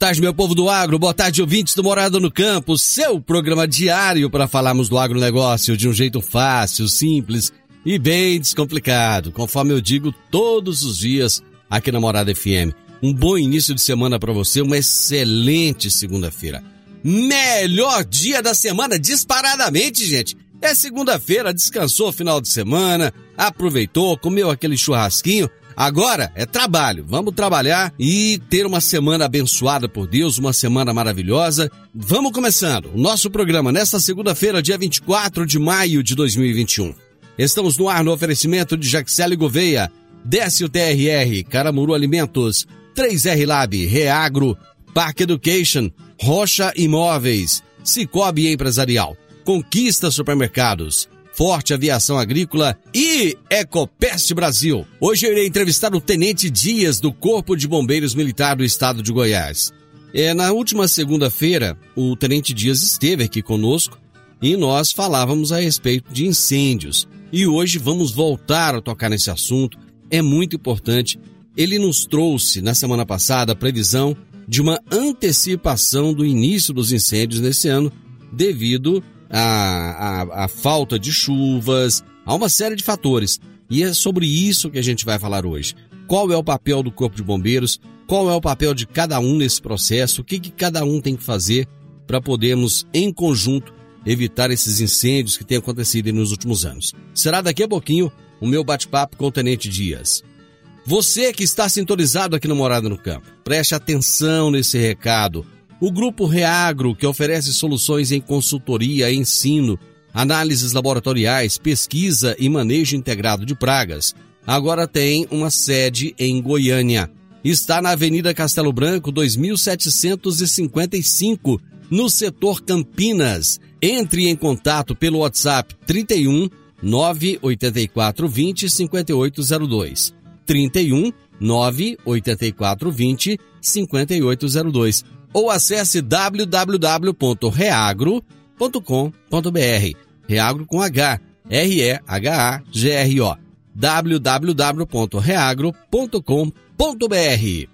Tarde, meu povo do agro. Boa tarde, ouvintes do Morada no Campo. Seu programa diário para falarmos do agronegócio de um jeito fácil, simples e bem descomplicado. Conforme eu digo todos os dias aqui na Morada FM. Um bom início de semana para você, uma excelente segunda-feira. Melhor dia da semana, disparadamente, gente. É segunda-feira, descansou final de semana, aproveitou, comeu aquele churrasquinho Agora é trabalho. Vamos trabalhar e ter uma semana abençoada por Deus, uma semana maravilhosa. Vamos começando o nosso programa nesta segunda-feira, dia 24 de maio de 2021. Estamos no ar no oferecimento de Jaxele Gouveia, Décio TRR, Caramuru Alimentos, 3R Lab, Reagro, Park Education, Rocha Imóveis, Cicobi Empresarial, Conquista Supermercados, Forte Aviação Agrícola e Ecopest Brasil. Hoje eu irei entrevistar o Tenente Dias do Corpo de Bombeiros Militar do Estado de Goiás. É, na última segunda-feira, o Tenente Dias esteve aqui conosco e nós falávamos a respeito de incêndios. E hoje vamos voltar a tocar nesse assunto, é muito importante. Ele nos trouxe na semana passada a previsão de uma antecipação do início dos incêndios nesse ano, devido a, a, a falta de chuvas, há uma série de fatores. E é sobre isso que a gente vai falar hoje. Qual é o papel do Corpo de Bombeiros? Qual é o papel de cada um nesse processo? O que, que cada um tem que fazer para podermos, em conjunto, evitar esses incêndios que têm acontecido nos últimos anos? Será daqui a pouquinho o meu bate-papo com o Tenente Dias. Você que está sintonizado aqui no Morada no Campo, preste atenção nesse recado. O Grupo Reagro, que oferece soluções em consultoria, ensino, análises laboratoriais, pesquisa e manejo integrado de pragas, agora tem uma sede em Goiânia. Está na Avenida Castelo Branco, 2755, no setor Campinas. Entre em contato pelo WhatsApp 31 984 20 5802. 31 98420 5802 ou acesse www.reagro.com.br. Reagro com H, R-E-H-A-G-R-O. www.reagro.com.br.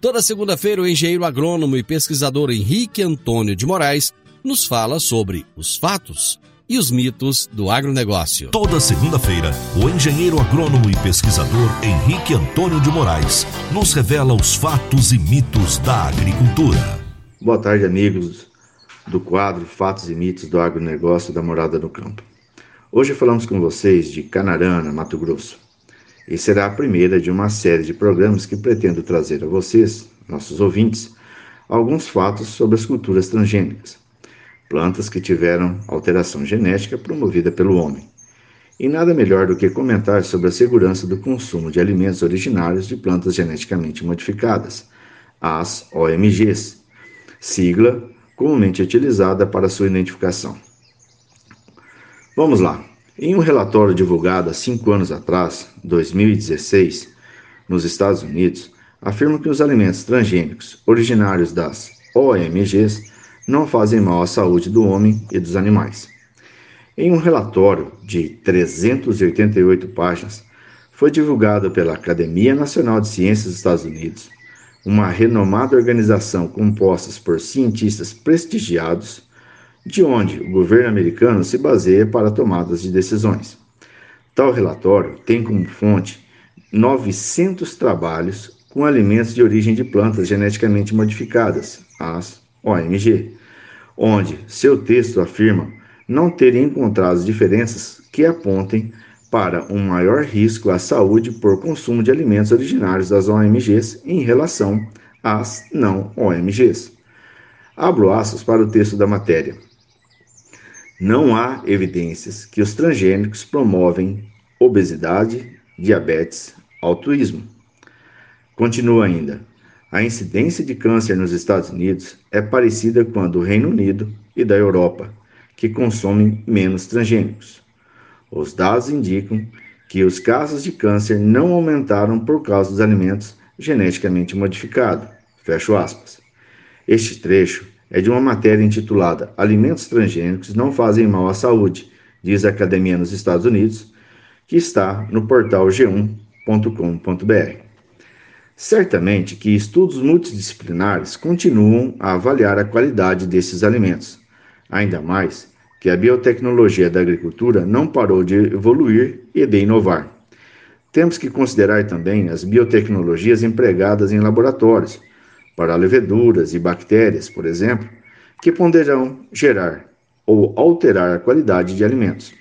Toda segunda-feira, o engenheiro agrônomo e pesquisador Henrique Antônio de Moraes nos fala sobre os fatos e os mitos do agronegócio. Toda segunda-feira, o engenheiro agrônomo e pesquisador Henrique Antônio de Moraes nos revela os fatos e mitos da agricultura. Boa tarde, amigos do quadro Fatos e Mitos do Agronegócio da Morada no Campo. Hoje falamos com vocês de Canarana, Mato Grosso. E será a primeira de uma série de programas que pretendo trazer a vocês, nossos ouvintes, alguns fatos sobre as culturas transgênicas plantas que tiveram alteração genética promovida pelo homem. E nada melhor do que comentar sobre a segurança do consumo de alimentos originários de plantas geneticamente modificadas, as OMGs, sigla comumente utilizada para sua identificação. Vamos lá. Em um relatório divulgado há cinco anos atrás, 2016, nos Estados Unidos, afirma que os alimentos transgênicos originários das OMGs não fazem mal à saúde do homem e dos animais. Em um relatório de 388 páginas, foi divulgado pela Academia Nacional de Ciências dos Estados Unidos, uma renomada organização composta por cientistas prestigiados, de onde o governo americano se baseia para tomadas de decisões. Tal relatório tem como fonte 900 trabalhos com alimentos de origem de plantas geneticamente modificadas, as OMG, onde seu texto afirma não ter encontrado diferenças que apontem para um maior risco à saúde por consumo de alimentos originários das OMGs em relação às não OMGs. Abro aspas para o texto da matéria. Não há evidências que os transgênicos promovem obesidade, diabetes, altruísmo. Continua ainda. A incidência de câncer nos Estados Unidos é parecida com a do Reino Unido e da Europa, que consomem menos transgênicos. Os dados indicam que os casos de câncer não aumentaram por causa dos alimentos geneticamente modificados. Fecho aspas. Este trecho é de uma matéria intitulada Alimentos transgênicos não fazem mal à saúde, diz a Academia nos Estados Unidos, que está no portal g1.com.br. Certamente que estudos multidisciplinares continuam a avaliar a qualidade desses alimentos, ainda mais que a biotecnologia da agricultura não parou de evoluir e de inovar. Temos que considerar também as biotecnologias empregadas em laboratórios, para leveduras e bactérias, por exemplo, que poderão gerar ou alterar a qualidade de alimentos.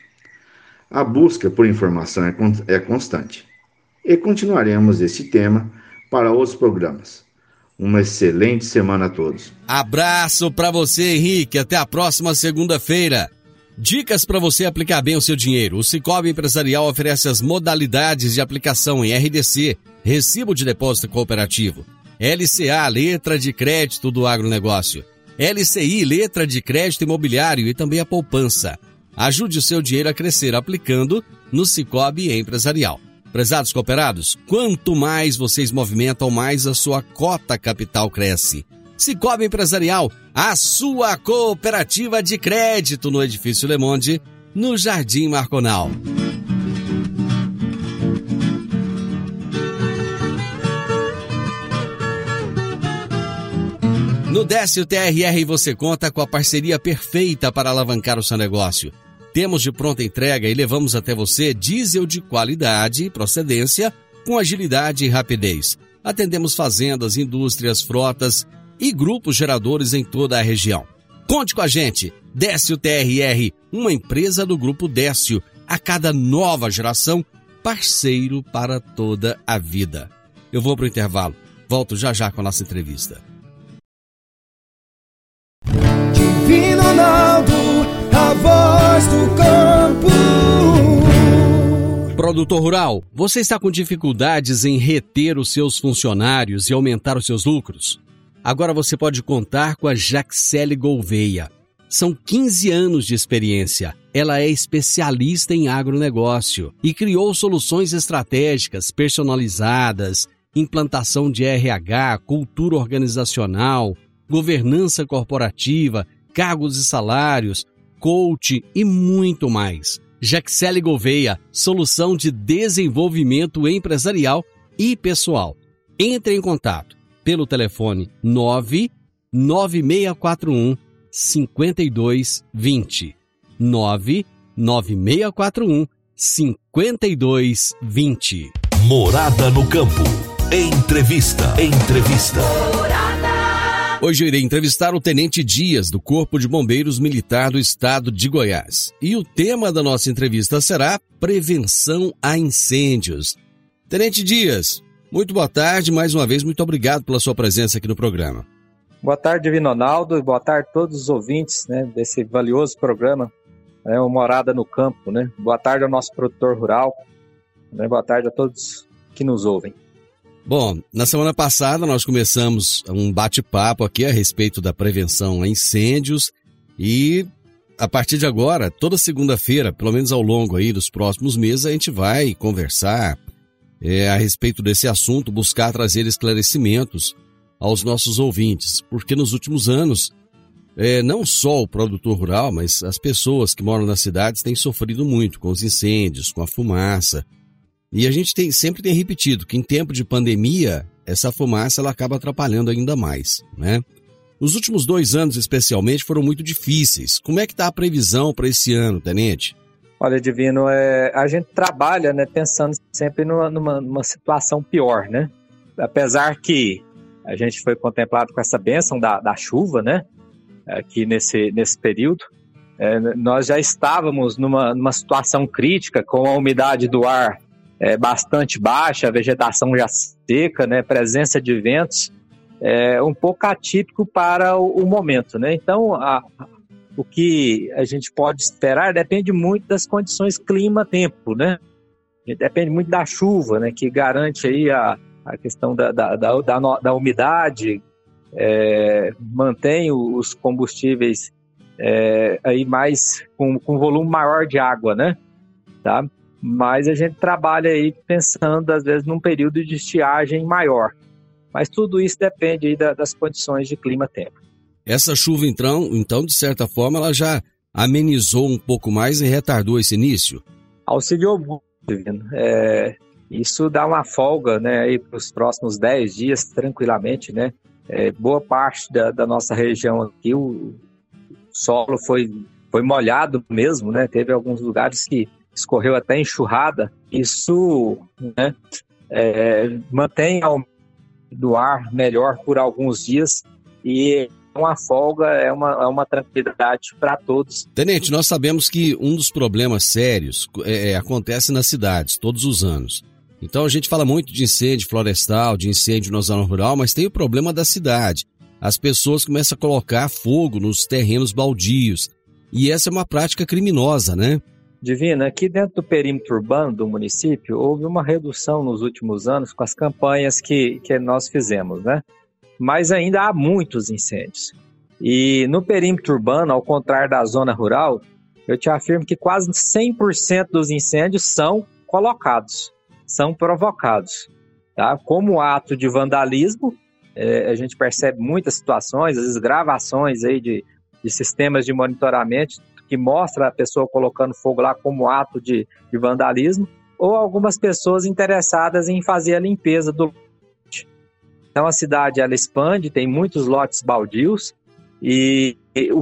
A busca por informação é, é constante. E continuaremos esse tema para outros programas. Uma excelente semana a todos. Abraço para você, Henrique. Até a próxima segunda-feira. Dicas para você aplicar bem o seu dinheiro. O Cicobi Empresarial oferece as modalidades de aplicação em RDC, Recibo de Depósito Cooperativo, LCA, Letra de Crédito do Agronegócio, LCI, Letra de Crédito Imobiliário e também a poupança. Ajude o seu dinheiro a crescer aplicando no Cicobi Empresarial. Prezados cooperados, quanto mais vocês movimentam, mais a sua cota capital cresce. Cicobi Empresarial, a sua cooperativa de crédito no Edifício Le Monde, no Jardim Marconal. No Décio TRR você conta com a parceria perfeita para alavancar o seu negócio. Temos de pronta entrega e levamos até você diesel de qualidade e procedência com agilidade e rapidez. Atendemos fazendas, indústrias, frotas e grupos geradores em toda a região. Conte com a gente, Décio TRR, uma empresa do Grupo Décio, a cada nova geração, parceiro para toda a vida. Eu vou para o intervalo, volto já já com a nossa entrevista. Divino Ronaldo a voz do campo. Produtor rural, você está com dificuldades em reter os seus funcionários e aumentar os seus lucros? Agora você pode contar com a Jaxele Gouveia. São 15 anos de experiência. Ela é especialista em agronegócio e criou soluções estratégicas personalizadas, implantação de RH, cultura organizacional, governança corporativa, cargos e salários, coach e muito mais. Jaxele Gouveia, solução de desenvolvimento empresarial e pessoal. Entre em contato pelo telefone 99641 5220. 99641 5220. Morada no campo. Entrevista. Entrevista. Hoje eu irei entrevistar o Tenente Dias, do Corpo de Bombeiros Militar do Estado de Goiás. E o tema da nossa entrevista será Prevenção a Incêndios. Tenente Dias, muito boa tarde, mais uma vez, muito obrigado pela sua presença aqui no programa. Boa tarde, Divino Ronaldo, e boa tarde a todos os ouvintes né, desse valioso programa, né, o Morada no Campo. Né? Boa tarde ao nosso produtor rural, né, boa tarde a todos que nos ouvem. Bom, na semana passada nós começamos um bate-papo aqui a respeito da prevenção a incêndios e a partir de agora, toda segunda-feira, pelo menos ao longo aí dos próximos meses, a gente vai conversar é, a respeito desse assunto, buscar trazer esclarecimentos aos nossos ouvintes, porque nos últimos anos, é, não só o produtor rural, mas as pessoas que moram nas cidades têm sofrido muito com os incêndios, com a fumaça, e a gente tem, sempre tem repetido que em tempo de pandemia, essa fumaça ela acaba atrapalhando ainda mais, né? Os últimos dois anos, especialmente, foram muito difíceis. Como é que está a previsão para esse ano, Tenente? Olha, Divino, é, a gente trabalha né, pensando sempre numa, numa, numa situação pior, né? apesar que a gente foi contemplado com essa bênção da, da chuva, né? Aqui nesse, nesse período, é, nós já estávamos numa, numa situação crítica com a umidade do ar é, bastante baixa, a vegetação já seca, né? Presença de ventos é, um pouco atípico para o, o momento, né? Então, a, o que a gente pode esperar depende muito das condições clima-tempo, né? Depende muito da chuva, né? Que garante aí a, a questão da, da, da, da, da umidade, é, mantém os combustíveis é, aí mais com, com volume maior de água, né? Tá? Mas a gente trabalha aí pensando às vezes num período de estiagem maior. Mas tudo isso depende aí das condições de clima-tempo. Essa chuva, então, então, de certa forma, ela já amenizou um pouco mais e retardou esse início? Auxiliou muito, é, isso dá uma folga né, para os próximos 10 dias, tranquilamente. Né? É, boa parte da, da, nossa região aqui, o solo foi, foi molhado mesmo, né? teve alguns lugares que escorreu até enxurrada. Isso né, é, mantém ao do ar melhor por alguns dias e uma folga é uma, é uma tranquilidade para todos. Tenente, nós sabemos que um dos problemas sérios é, é, acontece nas cidades todos os anos. Então a gente fala muito de incêndio florestal, de incêndio na zona rural, mas tem o problema da cidade. As pessoas começam a colocar fogo nos terrenos baldios. E essa é uma prática criminosa, né? Divina, aqui dentro do perímetro urbano do município, houve uma redução nos últimos anos com as campanhas que, que nós fizemos, né? Mas ainda há muitos incêndios. E no perímetro urbano, ao contrário da zona rural, eu te afirmo que quase 100% dos incêndios são colocados, são provocados. Tá? Como ato de vandalismo, é, a gente percebe muitas situações, vezes gravações aí de, de sistemas de monitoramento que mostra a pessoa colocando fogo lá como ato de, de vandalismo, ou algumas pessoas interessadas em fazer a limpeza do lote. Então a cidade ela expande, tem muitos lotes baldios e, e o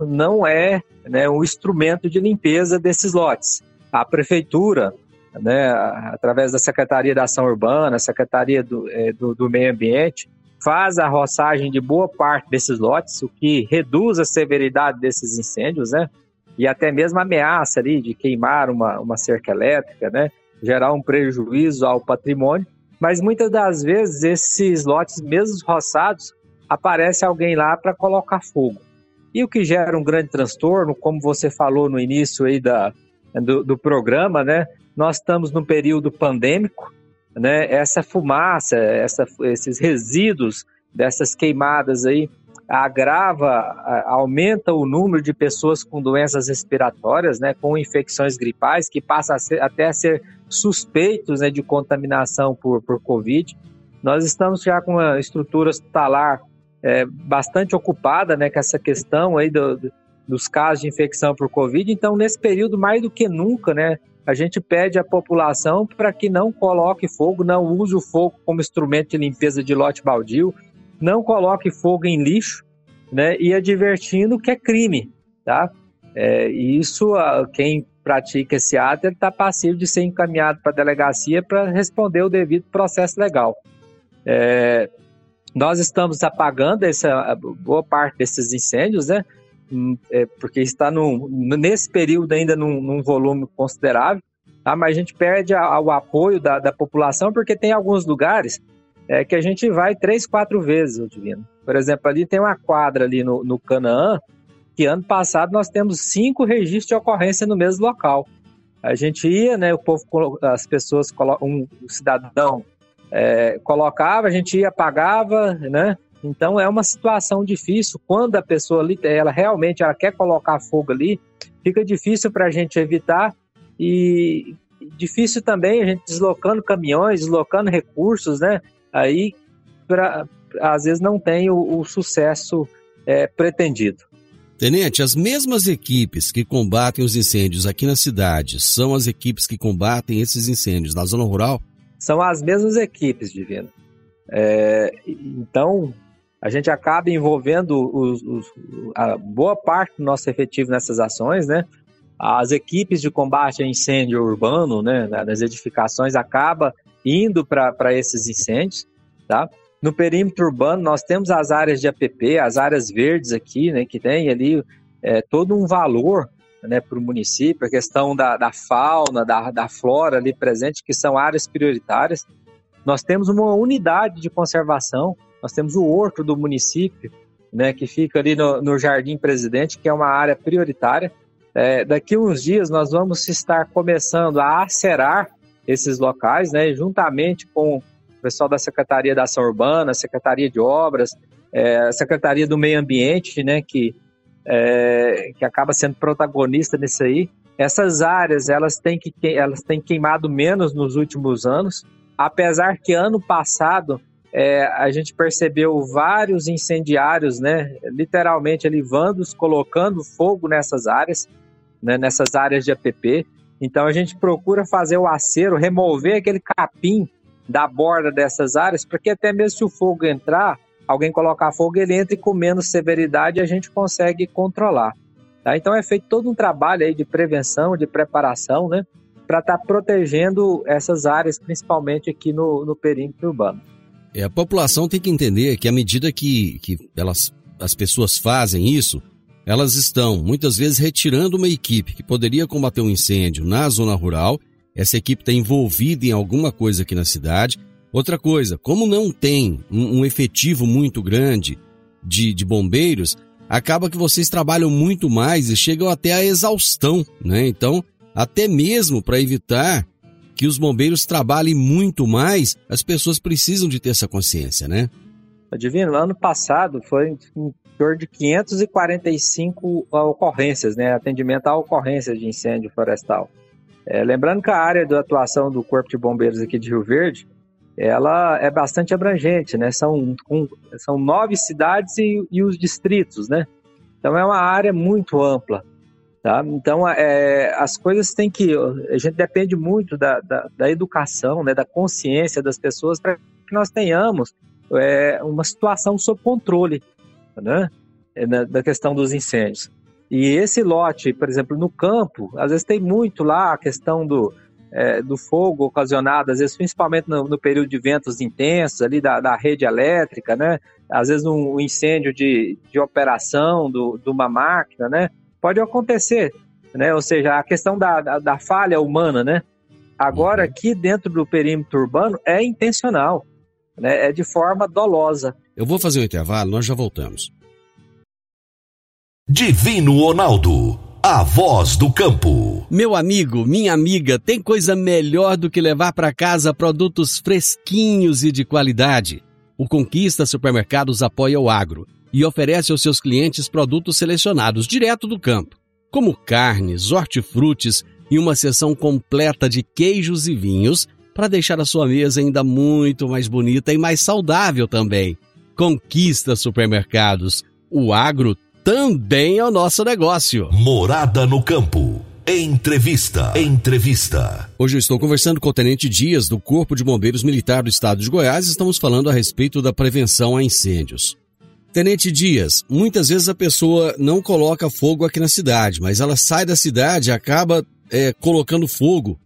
não é né, um instrumento de limpeza desses lotes. A prefeitura, né, através da Secretaria da Ação Urbana, Secretaria do, é, do, do Meio Ambiente, faz a roçagem de boa parte desses lotes, o que reduz a severidade desses incêndios, né? E até mesmo ameaça ali de queimar uma, uma cerca elétrica, né? Gerar um prejuízo ao patrimônio. Mas muitas das vezes esses lotes, mesmo roçados, aparece alguém lá para colocar fogo. E o que gera um grande transtorno, como você falou no início aí da, do, do programa, né? Nós estamos num período pandêmico, né, essa fumaça, essa, esses resíduos dessas queimadas aí agrava, aumenta o número de pessoas com doenças respiratórias, né, com infecções gripais, que passa a ser, até a ser suspeitos né, de contaminação por, por Covid. Nós estamos já com uma estrutura hospitalar é, bastante ocupada né, com essa questão aí do, do, dos casos de infecção por Covid. Então, nesse período, mais do que nunca, né, a gente pede à população para que não coloque fogo, não use o fogo como instrumento de limpeza de lote baldio, não coloque fogo em lixo, né? E advertindo que é crime, tá? É, isso, quem pratica esse ato, está passivo de ser encaminhado para a delegacia para responder o devido processo legal. É, nós estamos apagando essa boa parte desses incêndios, né? Hum, é, porque está num, nesse período ainda num, num volume considerável, tá? mas a gente perde a, o apoio da, da, população porque tem alguns lugares é, que a gente vai três, quatro vezes, o Divino. Por exemplo, ali tem uma quadra ali no, no Canaã, que ano passado nós temos cinco registros de ocorrência no mesmo local. A gente ia, né, o povo, as pessoas, um cidadão é, colocava, a gente ia, pagava, né, então é uma situação difícil quando a pessoa ali, ela realmente ela quer colocar fogo ali, fica difícil para a gente evitar e difícil também a gente deslocando caminhões, deslocando recursos, né? Aí pra, às vezes não tem o, o sucesso é, pretendido. Tenente, as mesmas equipes que combatem os incêndios aqui na cidade são as equipes que combatem esses incêndios na zona rural? São as mesmas equipes, Divino. É, então, a gente acaba envolvendo os, os, a boa parte do nosso efetivo nessas ações, né? As equipes de combate a incêndio urbano, né, nas edificações, acaba indo para esses incêndios, tá? No perímetro urbano, nós temos as áreas de APP, as áreas verdes aqui, né, que tem ali é, todo um valor né, para o município, a questão da, da fauna, da, da flora ali presente, que são áreas prioritárias. Nós temos uma unidade de conservação, nós temos o horto do município, né, que fica ali no, no Jardim Presidente, que é uma área prioritária. É, daqui uns dias nós vamos estar começando a acerar esses locais, né, juntamente com pessoal da Secretaria da Ação Urbana, Secretaria de Obras, é, Secretaria do Meio Ambiente, né, que, é, que acaba sendo protagonista nisso aí. Essas áreas elas têm, que, elas têm queimado menos nos últimos anos, apesar que ano passado é, a gente percebeu vários incendiários, né, literalmente ali vandos colocando fogo nessas áreas, né, nessas áreas de APP. Então a gente procura fazer o acero, remover aquele capim da borda dessas áreas, porque até mesmo se o fogo entrar, alguém colocar fogo, ele entra e com menos severidade a gente consegue controlar. Tá? Então é feito todo um trabalho aí de prevenção, de preparação, né? Para estar tá protegendo essas áreas, principalmente aqui no, no perímetro urbano. É, a população tem que entender que à medida que, que elas, as pessoas fazem isso, elas estão muitas vezes retirando uma equipe que poderia combater um incêndio na zona rural essa equipe está envolvida em alguma coisa aqui na cidade. Outra coisa, como não tem um, um efetivo muito grande de, de, bombeiros, acaba que vocês trabalham muito mais e chegam até a exaustão, né? Então, até mesmo para evitar que os bombeiros trabalhem muito mais, as pessoas precisam de ter essa consciência, né? Divino, ano passado foi em torno de 545 ocorrências, né? Atendimento a ocorrências de incêndio florestal. É, lembrando que a área de atuação do Corpo de Bombeiros aqui de Rio Verde, ela é bastante abrangente, né? São, um, são nove cidades e, e, os distritos, né? Então é uma área muito ampla, tá? Então é, as coisas têm que... A gente depende muito da, da, da educação, né? Da consciência das pessoas para que nós tenhamos é, uma situação sob controle, né? É, da questão dos incêndios. E esse lote, por exemplo, no campo, às vezes tem muito lá a questão do, é, do fogo ocasionado, às vezes principalmente no, no período de ventos intensos ali da, da, rede elétrica, né? Às vezes um incêndio de, de operação do, de uma máquina, né? Pode acontecer, né? Ou seja, a questão da, da, da falha humana, né? Agora uhum. aqui dentro do perímetro urbano é intencional, né? É de forma dolosa. Eu vou fazer um intervalo, nós já voltamos. Divino Ronaldo, a voz do campo. Meu amigo, minha amiga, tem coisa melhor do que levar para casa produtos fresquinhos e de qualidade. O Conquista Supermercados apoia o agro e oferece aos seus clientes produtos selecionados direto do campo, como carnes, hortifrutis e uma seção completa de queijos e vinhos para deixar a sua mesa ainda muito mais bonita e mais saudável também. Conquista Supermercados. O agro também é o nosso negócio. Morada no campo. Entrevista. Entrevista. Hoje eu estou conversando com o Tenente Dias do Corpo de Bombeiros Militar do Estado de Goiás. Estamos falando a respeito da prevenção a incêndios. Tenente Dias, muitas vezes a pessoa não coloca fogo aqui na cidade, mas ela sai da cidade e acaba é, colocando fogo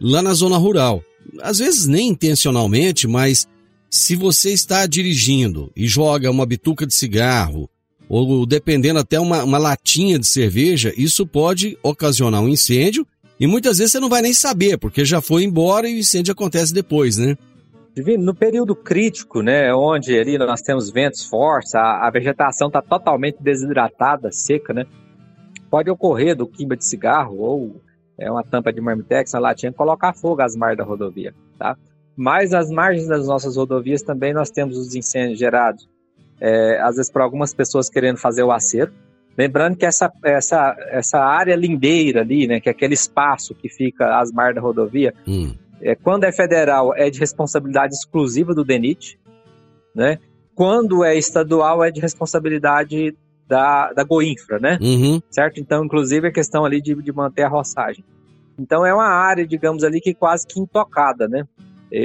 lá na zona rural. Às vezes nem intencionalmente, mas se você está dirigindo e joga uma bituca de cigarro ou dependendo até uma, uma latinha de cerveja, isso pode ocasionar um incêndio e muitas vezes você não vai nem saber, porque já foi embora e o incêndio acontece depois, né? No período crítico, né, onde ali nós temos ventos fortes, a, a vegetação está totalmente desidratada, seca, né? Pode ocorrer do quimba de cigarro ou é uma tampa de marmitex, uma latinha, colocar fogo às margens da rodovia, tá? Mas às margens das nossas rodovias também nós temos os incêndios gerados é, às vezes por algumas pessoas querendo fazer o acerto. Lembrando que essa, essa, essa área lindeira ali, né, que é aquele espaço que fica às margens da rodovia, hum. É, quando é federal é de responsabilidade exclusiva do DENIT, né? Quando é estadual é de responsabilidade da, da Goinfra, né? Uhum. Certo? Então, inclusive, a questão ali de, de manter a roçagem. Então, é uma área, digamos ali, que quase que intocada, né?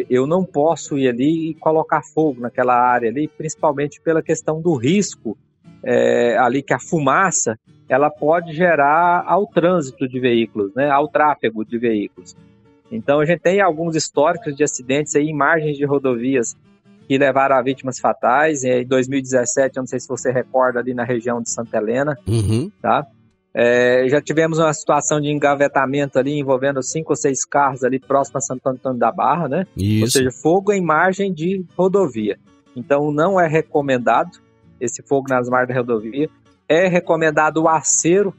eu não posso ir ali e colocar fogo naquela área ali, principalmente pela questão do risco é, ali que a fumaça ela pode gerar ao trânsito de veículos, né, ao tráfego de veículos. Então a gente tem alguns históricos de acidentes aí em margens de rodovias que levaram a vítimas fatais. Em 2017, eu não sei se você recorda ali na região de Santa Helena, Uhum. tá? É, já tivemos uma situação de engavetamento ali envolvendo cinco ou seis carros ali próximo a Santo Antônio da Barra, né? Ou Isso. seja, fogo em margem de rodovia. Então não é recomendado esse fogo nas margens da rodovia. É recomendado o acero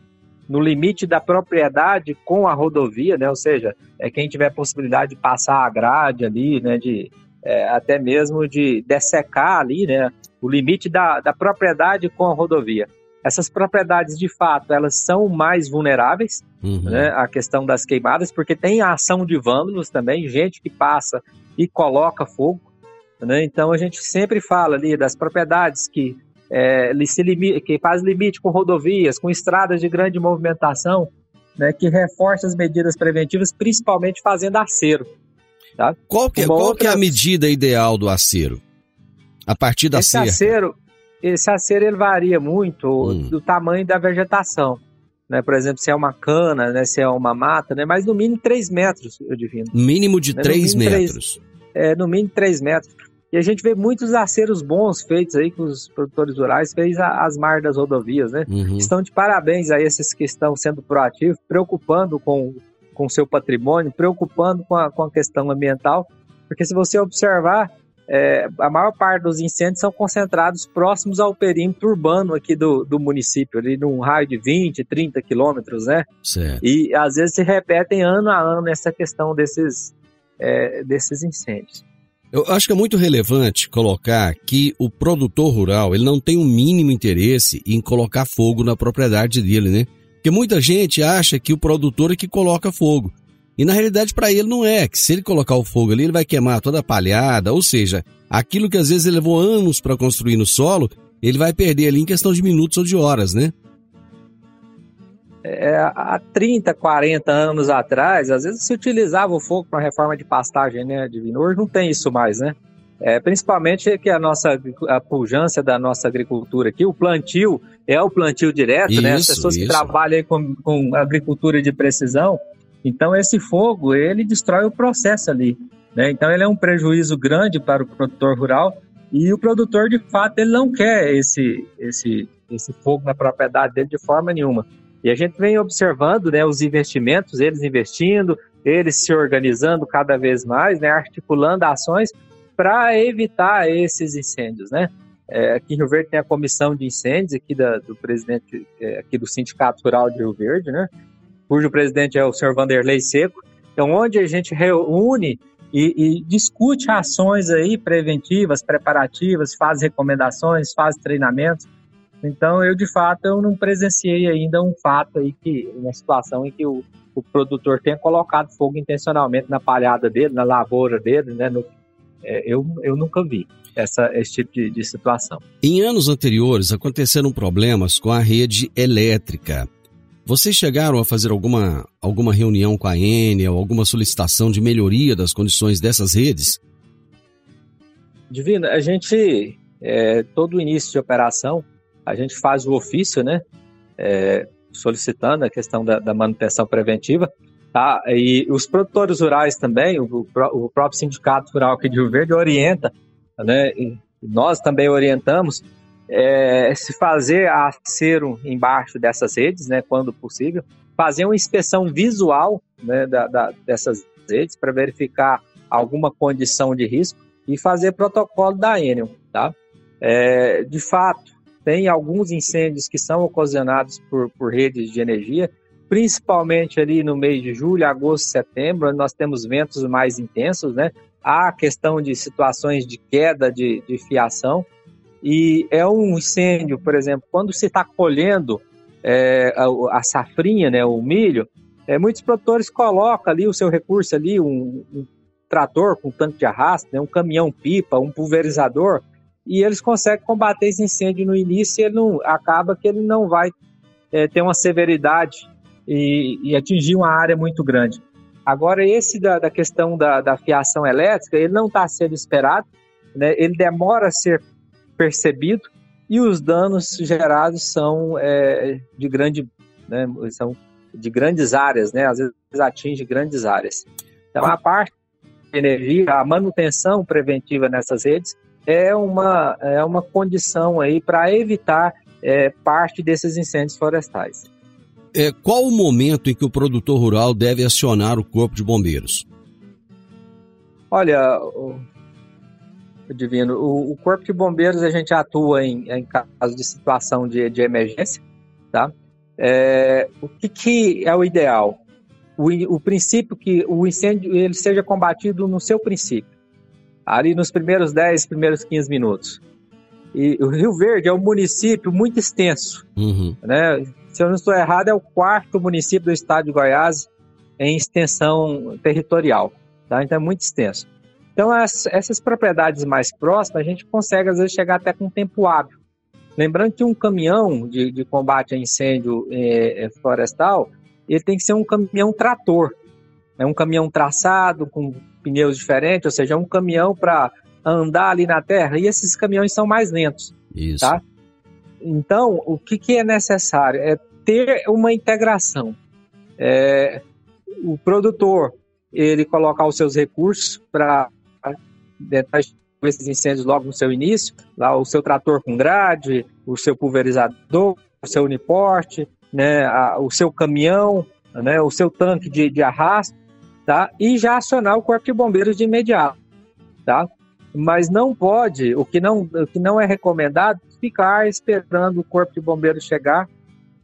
no limite da propriedade com a rodovia, né? Ou seja, é quem tiver possibilidade de passar a grade ali, né? De é, até mesmo de dessecar ali, né? O limite da, da propriedade com a rodovia. Essas propriedades, de fato, elas são mais vulneráveis, Uhum. né, a questão das queimadas, porque tem a ação de vândalos também, gente que passa e coloca fogo. Né? Então a gente sempre fala ali das propriedades que, é, que faz limite com rodovias, com estradas de grande movimentação, né, que reforça as medidas preventivas, principalmente fazendo acero. Tá? Qual, que, é- qual que é a outra- medida ideal do acero? A partir da esse cerca? acero, esse acero ele varia muito Hum. do tamanho da vegetação. Né? Por exemplo, se é uma cana, né? se é uma mata, né? mas no mínimo 3 metros, eu divino. Mínimo de No 3 mínimo três. metros. é, no mínimo 3 metros. E a gente vê muitos aceros bons feitos aí que os produtores rurais fez a- as mar das rodovias, né? Uhum. Estão de parabéns a esses que estão sendo proativos, preocupando com com o seu patrimônio, preocupando com a, com a questão ambiental, porque se você observar, é, a maior parte dos incêndios são concentrados próximos ao perímetro urbano aqui do, do município, ali num raio de 20, 30 quilômetros, né? Certo. E às vezes se repetem ano a ano essa questão desses, é, desses incêndios. Eu acho que é muito relevante colocar que o produtor rural ele não tem um mínimo interesse em colocar fogo na propriedade dele, né? Porque muita gente acha que o produtor é que coloca fogo. E na realidade para ele não é, que se ele colocar o fogo ali, ele vai queimar toda a palhada, ou seja, aquilo que às vezes ele levou anos para construir no solo, ele vai perder ali em questão de minutos ou de horas, né? É, há 30, 40 anos atrás, às vezes se utilizava o fogo para reforma de pastagem, né, Divino? Hoje não tem isso mais, né? É, principalmente que a nossa a pujança da nossa agricultura aqui, o plantio é o plantio direto, né? As Isso, pessoas que isso. trabalham aí com, com agricultura de precisão, então esse fogo ele destrói o processo ali, né? Então ele é um prejuízo grande para o produtor rural e o produtor de fato ele não quer esse esse esse fogo na propriedade dele de forma nenhuma. E a gente vem observando né, os investimentos, eles investindo, eles se organizando cada vez mais, né, articulando ações para evitar esses incêndios. Né? É, aqui em Rio Verde tem a comissão de incêndios aqui da, do presidente é, aqui do Sindicato Rural de Rio Verde, né, cujo presidente é o senhor Vanderlei Seco. Então, onde a gente reúne e, e discute ações aí preventivas, preparativas, faz recomendações, faz treinamentos. Então, eu de fato eu não presenciei ainda um fato aí que uma situação em que o, o produtor tenha colocado fogo intencionalmente na palhada dele, na lavoura dele, né? No, é, eu, eu nunca vi essa, esse tipo de, de situação. Em anos anteriores aconteceram problemas com a rede elétrica. Vocês chegaram a fazer alguma, alguma reunião com a Enel, alguma solicitação de melhoria das condições dessas redes? Divino, a gente, é, todo início de operação, a gente faz o ofício, né? É, solicitando a questão da, da, manutenção preventiva. Tá? E os produtores rurais também, o, o, próprio Sindicato Rural aqui de Rio Verde orienta, né? E nós também orientamos é, se fazer acero embaixo dessas redes, né? Quando possível, fazer uma inspeção visual né, da, da, dessas redes para verificar alguma condição de risco e fazer protocolo da Enel, tá? É, de fato, tem alguns incêndios que são ocasionados por, por redes de energia, principalmente ali no mês de julho, agosto, setembro, onde nós temos ventos mais intensos, né? Há a questão de situações de queda de, de fiação e é um incêndio, por exemplo, quando se está colhendo é, a, a, safrinha, né, o milho, é, muitos produtores colocam ali o seu recurso ali, um, um trator com tanque de arrasto, né, um caminhão-pipa, um pulverizador, e eles conseguem combater esse incêndio no início e ele não, acaba que ele não vai é, ter uma severidade e, e, atingir uma área muito grande. Agora, esse da, da questão da, da, fiação elétrica, ele não está sendo esperado, né, ele demora a ser percebido e os danos gerados são é, de grande, né, são de grandes áreas, né, às vezes atinge grandes áreas. Então, a parte de energia, a manutenção preventiva nessas redes é uma, é uma condição aí para evitar é, parte desses incêndios florestais. É, qual o momento em que o produtor rural deve acionar o Corpo de Bombeiros? Olha, o, Divino, o, o, Corpo de Bombeiros a gente atua em, em caso de situação de, de emergência, tá? É, o que, que, é o ideal? O, o princípio que o incêndio ele seja combatido no seu princípio, ali nos primeiros 10, primeiros 15 minutos. E o Rio Verde é um município muito extenso, uhum. né? Se eu não estou errado, é o quarto município do estado de Goiás em extensão territorial, tá? Então é muito extenso. Então as, essas propriedades mais próximas a gente consegue às vezes chegar até com tempo hábil. Lembrando que um caminhão de, de combate a incêndio é, é, florestal, ele tem que ser um caminhão trator. É um caminhão traçado, com pneus diferentes, ou seja, é um caminhão para andar ali na terra, e esses caminhões são mais lentos. Isso. Tá? Então, o que, que é necessário? É ter uma integração. É, o produtor, ele colocar os seus recursos para esses incêndios logo no seu início, lá o seu trator com grade, o seu pulverizador, o seu uniporte, né, a, o seu caminhão, né, o seu tanque de, de arrasto, tá? E já acionar o corpo de bombeiros de imediato, tá? Mas não pode, o que não, o que não é recomendado, ficar esperando o corpo de bombeiros chegar,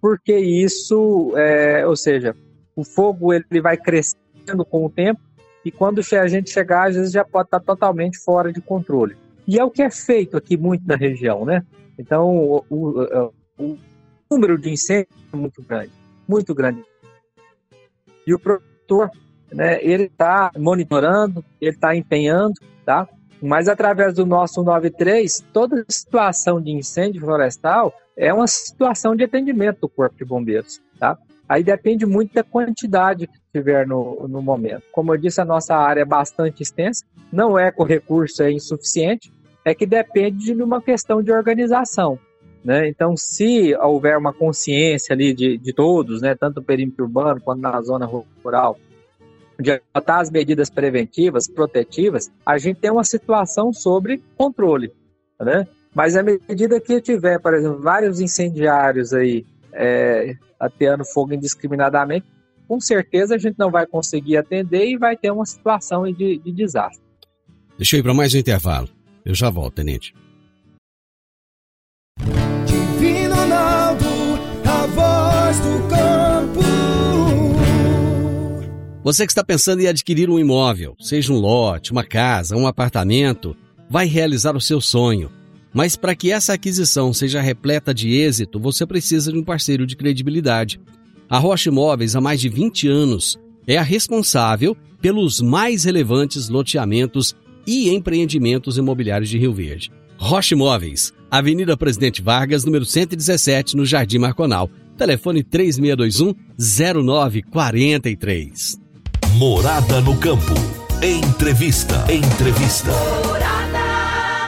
porque isso, é, ou seja, o fogo ele vai crescendo com o tempo e quando a gente chegar, às vezes já pode estar totalmente fora de controle. E é o que é feito aqui muito na região, né? Então, o, o, o número de incêndios é muito grande, muito grande. E o produtor, né, ele está monitorando, ele está empenhando, tá? Mas através do nosso 93, toda situação de incêndio florestal é uma situação de atendimento do Corpo de Bombeiros, tá? Aí depende muito da quantidade que tiver no, no momento. Como eu disse, a nossa área é bastante extensa, não é com recurso é insuficiente, é que depende de uma questão de organização. Né? Então, se houver uma consciência ali de, de todos, né, tanto no perímetro urbano quanto na zona rural, de adotar as medidas preventivas, protetivas, a gente tem uma situação sobre controle, né? Mas à medida que tiver, por exemplo, vários incendiários aí é, ateando fogo indiscriminadamente, com certeza a gente não vai conseguir atender e vai ter uma situação de, de desastre. Deixa eu ir para mais um intervalo. Eu já volto, tenente. Você que está pensando em adquirir um imóvel, seja um lote, uma casa, um apartamento, vai realizar o seu sonho. Mas para que essa aquisição seja repleta de êxito, você precisa de um parceiro de credibilidade. A Rocha Imóveis, há mais de 20 anos, é a responsável pelos mais relevantes loteamentos e empreendimentos imobiliários de Rio Verde. Rocha Imóveis, Avenida Presidente Vargas, número 117, no Jardim Marconal. Telefone 3621-0943. Morada no Campo. Entrevista. Entrevista.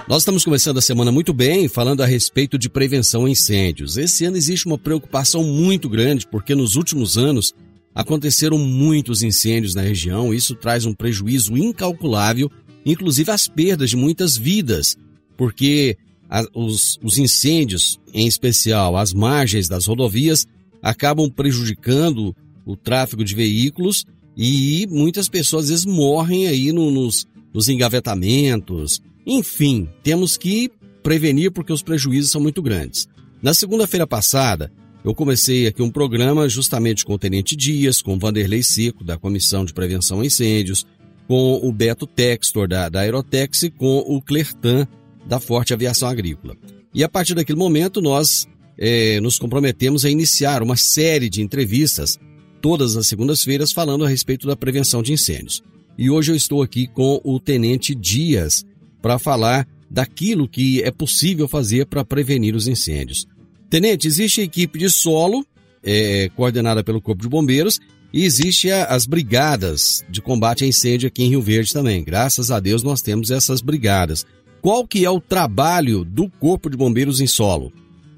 Nós estamos começando a semana muito bem, falando a respeito de prevenção a incêndios. Esse ano existe uma preocupação muito grande, porque nos últimos anos aconteceram muitos incêndios na região. Isso traz um prejuízo incalculável, inclusive as perdas de muitas vidas, porque a, os, os incêndios, em especial as margens das rodovias, acabam prejudicando o tráfego de veículos e muitas pessoas às vezes morrem aí no, nos, nos engavetamentos, enfim, temos que prevenir porque os prejuízos são muito grandes. Na segunda-feira passada, eu comecei aqui um programa justamente com o Tenente Dias, com Vanderlei Seco, da Comissão de Prevenção a Incêndios, com o Beto Textor, da, da Aerotex, e com o Clertan, da Forte Aviação Agrícola. E a partir daquele momento, nós é, nos comprometemos a iniciar uma série de entrevistas, todas as segundas-feiras, falando a respeito da prevenção de incêndios. E hoje eu estou aqui com o Tenente Dias, para falar daquilo que é possível fazer para prevenir os incêndios. Tenente, existe a equipe de solo, é, coordenada pelo Corpo de Bombeiros, e existe as brigadas de combate a incêndio aqui em Rio Verde também. Graças a Deus nós temos essas brigadas. Qual que é o trabalho do Corpo de Bombeiros em solo?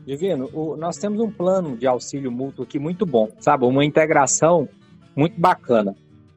Divino, o, nós temos um plano de auxílio mútuo aqui muito bom, sabe? Uma integração muito bacana.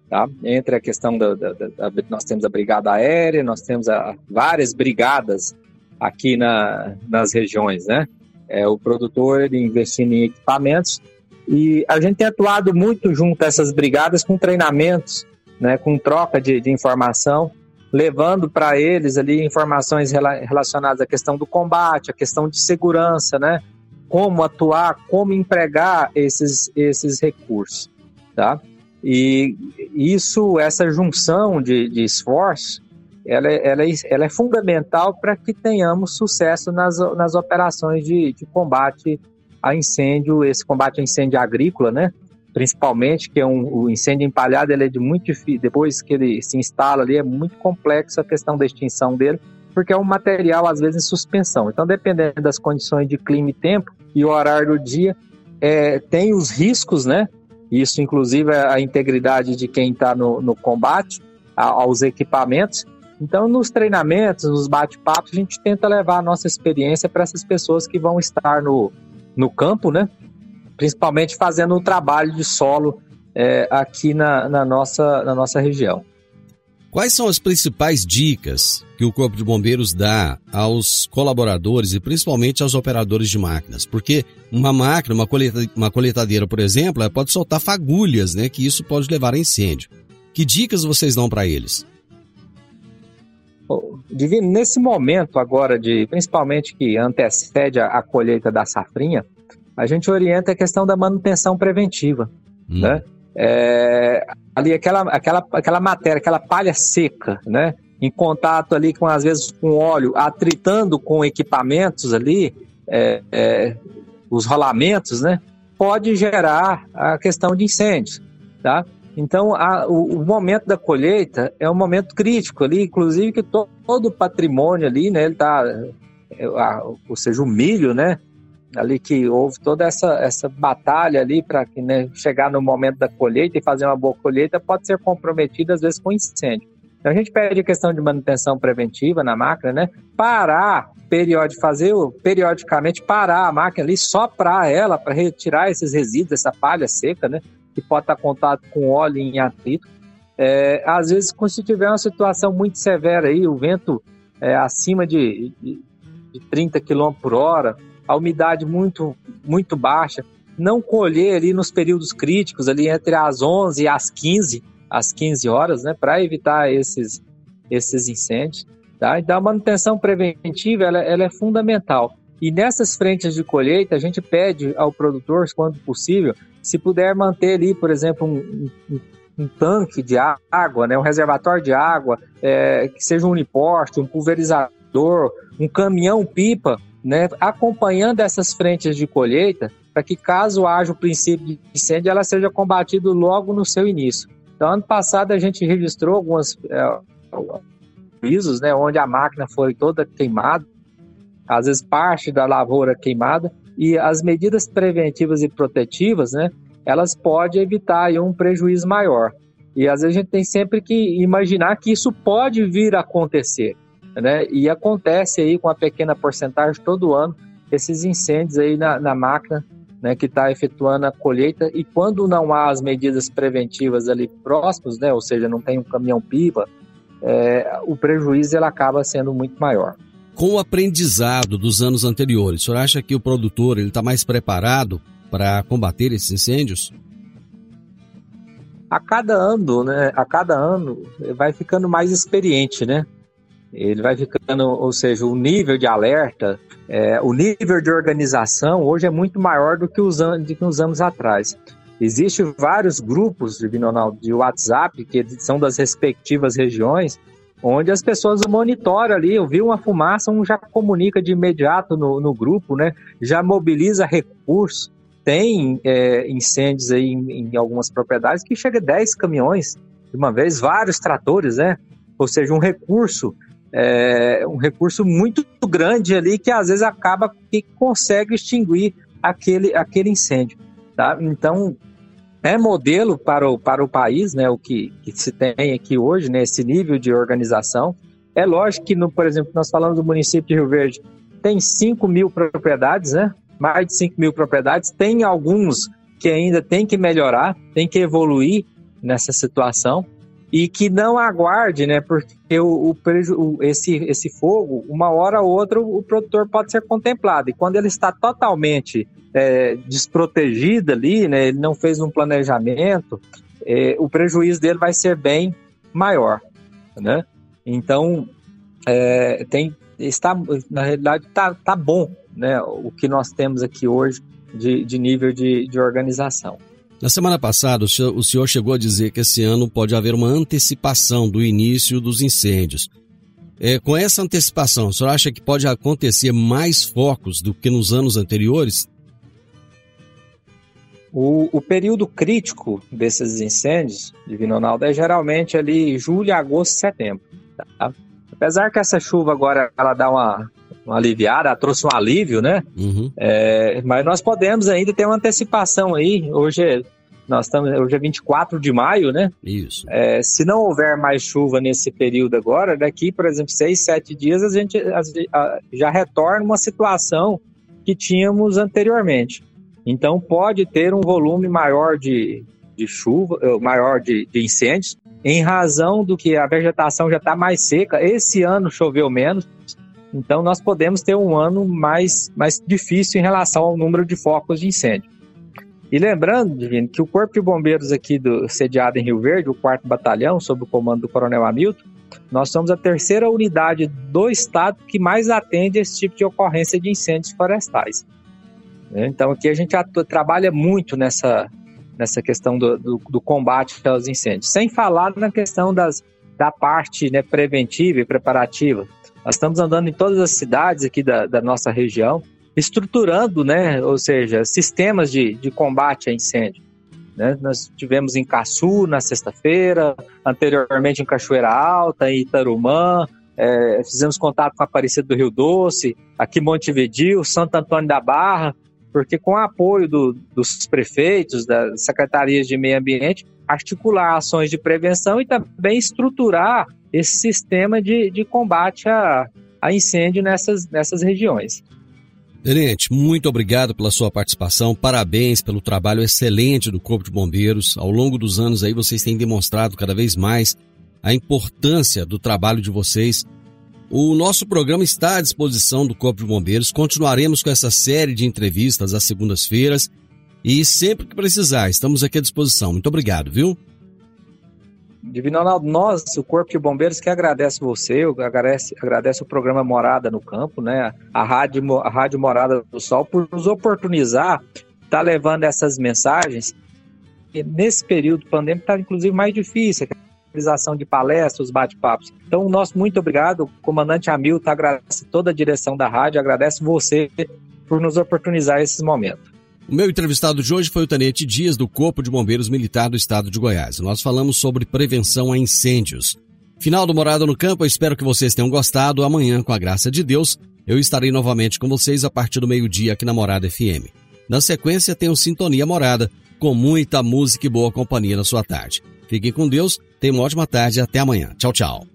Tá? Entre a questão da, da, da, da, nós temos a brigada aérea, nós temos a, várias brigadas aqui na, nas regiões, né? É, o produtor investindo em equipamentos e a gente tem atuado muito junto a essas brigadas com treinamentos, né? Com troca de, de informação, levando para eles ali informações relacionadas à questão do combate, à questão de segurança, né? Como atuar, como empregar esses, esses recursos, tá? E isso, essa junção de, de esforço, ela, é, ela, é, ela é fundamental para que tenhamos sucesso nas, nas operações de, de combate a incêndio, esse combate a incêndio agrícola, né? Principalmente, que é um, o incêndio empalhado, ele é de muito difícil, depois que ele se instala ali, é muito complexo a questão da extinção dele, porque é um material, às vezes, em suspensão. Então, dependendo das condições de clima e tempo e o horário do dia, é, tem os riscos, né? Isso, inclusive, é a integridade de quem está no, no combate a, aos equipamentos. Então, nos treinamentos, nos bate-papos, a gente tenta levar a nossa experiência para essas pessoas que vão estar no, no campo, né? Principalmente fazendo o trabalho de solo é, aqui na, na, nossa, na nossa região. Quais são as principais dicas que o Corpo de Bombeiros dá aos colaboradores e principalmente aos operadores de máquinas? Porque uma máquina, uma, coleta, uma coletadeira, por exemplo, ela pode soltar fagulhas, né? Que isso pode levar a incêndio. Que dicas vocês dão para eles? Divino, nesse momento agora, de principalmente que antecede a, a colheita da safrinha, a gente orienta a questão da manutenção preventiva. Hum. Né? É, ali aquela, aquela, aquela matéria, aquela palha seca, né? Em contato ali com, às vezes, com óleo, atritando com equipamentos ali, é, é, os rolamentos, né? Pode gerar a questão de incêndios, tá? Então, a, o, o, momento da colheita é um momento crítico ali, inclusive que to, todo o patrimônio ali, né? Ele tá, é, ou seja, o milho, né? Ali que houve toda essa, essa batalha ali para né, chegar no momento da colheita e fazer uma boa colheita pode ser comprometida às vezes com incêndio. Então a gente pede a questão de manutenção preventiva na máquina, né? Parar, periódico, fazer periodicamente parar a máquina ali, soprar ela para retirar esses resíduos, essa palha seca, né? Que pode estar contato com óleo em atrito. É, às vezes, se tiver uma situação muito severa aí, o vento é, acima de, de, de 30 km por hora, a umidade muito, muito baixa, não colher ali nos períodos críticos, ali entre as 11 e as 15, as 15 horas, né, para evitar esses, esses incêndios. Tá? Então, a manutenção preventiva ela, ela é fundamental. E nessas frentes de colheita, a gente pede ao produtor, quando possível, se puder manter ali, por exemplo, um, um, um tanque de água, né, um reservatório de água, é, que seja um uniporte, um pulverizador, um caminhão-pipa né, acompanhando essas frentes de colheita, para que caso haja o princípio de incêndio, ela seja combatida logo no seu início. Então, ano passado a gente registrou alguns é, avisos, né, onde a máquina foi toda queimada, às vezes parte da lavoura queimada, e as medidas preventivas e protetivas, né, elas podem evitar aí, um prejuízo maior. E às vezes a gente tem sempre que imaginar que isso pode vir a acontecer né? E acontece aí com uma pequena porcentagem todo ano esses incêndios aí na, na máquina né, que está efetuando a colheita e quando não há as medidas preventivas ali próximos, né, ou seja, não tem um caminhão-pipa, é, o prejuízo ele acaba sendo muito maior. Com o aprendizado dos anos anteriores, o senhor acha que o produtor está mais preparado para combater esses incêndios? A cada ano, né, a cada ano vai ficando mais experiente, né? Ele vai ficando, ou seja, o nível de alerta, é, o nível de organização hoje é muito maior do que os, do que uns anos atrás. Existem vários grupos de, de WhatsApp que são das respectivas regiões, onde as pessoas monitoram ali, eu vi uma fumaça, um já comunica de imediato no, no grupo, né? Já mobiliza recursos. Tem é, incêndios aí em, em, algumas propriedades que chega a 10 caminhões de uma vez, vários tratores, né? Ou seja, um recurso é, um recurso muito grande ali que às vezes acaba que consegue extinguir aquele, aquele incêndio. Tá? Então, é modelo para o, para o país, né, o que, que se tem aqui hoje, né, esse nível de organização. É lógico que, no, por exemplo, nós falamos do município de Rio Verde, tem 5 mil propriedades, né? mais de 5 mil propriedades, tem alguns que ainda tem que melhorar, tem que evoluir, nessa situação e que não aguarde, né? Porque o, o, esse, esse fogo, uma hora ou outra, o, produtor pode ser contemplado. E quando ele está totalmente é, desprotegido ali, né? Ele não fez um planejamento, é, o prejuízo dele vai ser bem maior, né? Então, é, tem, está, na realidade, tá, tá bom, né? O que nós temos aqui hoje de, de nível de, de organização. Na semana passada, o senhor, chegou a dizer que esse ano pode haver uma antecipação do início dos incêndios. É, com essa antecipação, o senhor acha que pode acontecer mais focos do que nos anos anteriores? O, o período crítico desses incêndios, Divino Ronaldo, é geralmente ali julho, agosto, setembro. Tá? Apesar que essa chuva agora ela dá uma, uma aliviada, trouxe um alívio, né? Uhum. É, mas nós podemos ainda ter uma antecipação aí. Hoje nós estamos, hoje é 24 de maio, né? Isso. É, se não houver mais chuva nesse período agora, daqui, por exemplo, seis, sete dias, a gente já retorna uma situação que tínhamos anteriormente. Então pode ter um volume maior de, de chuva, maior de, de incêndios, em razão do que a vegetação já está mais seca. Esse ano choveu menos, então, nós podemos ter um ano mais, mais difícil em relação ao número de focos de incêndio. E lembrando, Divino, que o Corpo de Bombeiros aqui do, sediado em Rio Verde, o 4 Batalhão, sob o comando do Coronel Hamilton, nós somos a terceira unidade do estado que mais atende esse tipo de ocorrência de incêndios florestais. Né? Então, aqui a gente atua, trabalha muito nessa, nessa questão do, do, do, combate aos incêndios, sem falar na questão das, da parte né, preventiva e preparativa. Nós estamos andando em todas as cidades aqui da, da nossa região, estruturando, né, ou seja, sistemas de, de combate a incêndio. Né? Nós tivemos em Caçu na sexta-feira, anteriormente em Cachoeira Alta, em Itarumã, é, fizemos contato com a Aparecida do Rio Doce, aqui Montevidil, Santo Antônio da Barra, porque com o apoio do, dos prefeitos, das secretarias de meio ambiente, articular ações de prevenção e também estruturar esse sistema de, de combate a, a incêndio nessas, nessas regiões. Tenente, muito obrigado pela sua participação, parabéns pelo trabalho excelente do Corpo de Bombeiros. Ao longo dos anos aí vocês têm demonstrado cada vez mais a importância do trabalho de vocês. O nosso programa está à disposição do Corpo de Bombeiros. Continuaremos com essa série de entrevistas às segundas-feiras e sempre que precisar, estamos aqui à disposição. Muito obrigado, viu? Divino Ronaldo, nós, o Corpo de Bombeiros, que agradece você, agradece, agradece o programa Morada no Campo, né? A Rádio, a Rádio Morada do Sol, por nos oportunizar tá levando essas mensagens. E nesse período pandêmico está, inclusive, mais difícil, a realização de palestras, bate-papos. Então, nosso muito obrigado. Comandante Hamilton agradece toda a direção da rádio, agradece você por nos oportunizar esses momentos. O meu entrevistado de hoje foi o Tenente Dias, do Corpo de Bombeiros Militar do Estado de Goiás. Nós falamos sobre prevenção a incêndios. Final do Morada no Campo, eu espero que vocês tenham gostado. Amanhã, com a graça de Deus, eu estarei novamente com vocês a partir do meio-dia aqui na Morada FM. Na sequência, tenho Sintonia Morada, com muita música e boa companhia na sua tarde. Fiquem com Deus, tenham uma ótima tarde e até amanhã. Tchau, tchau.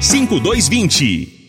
5220.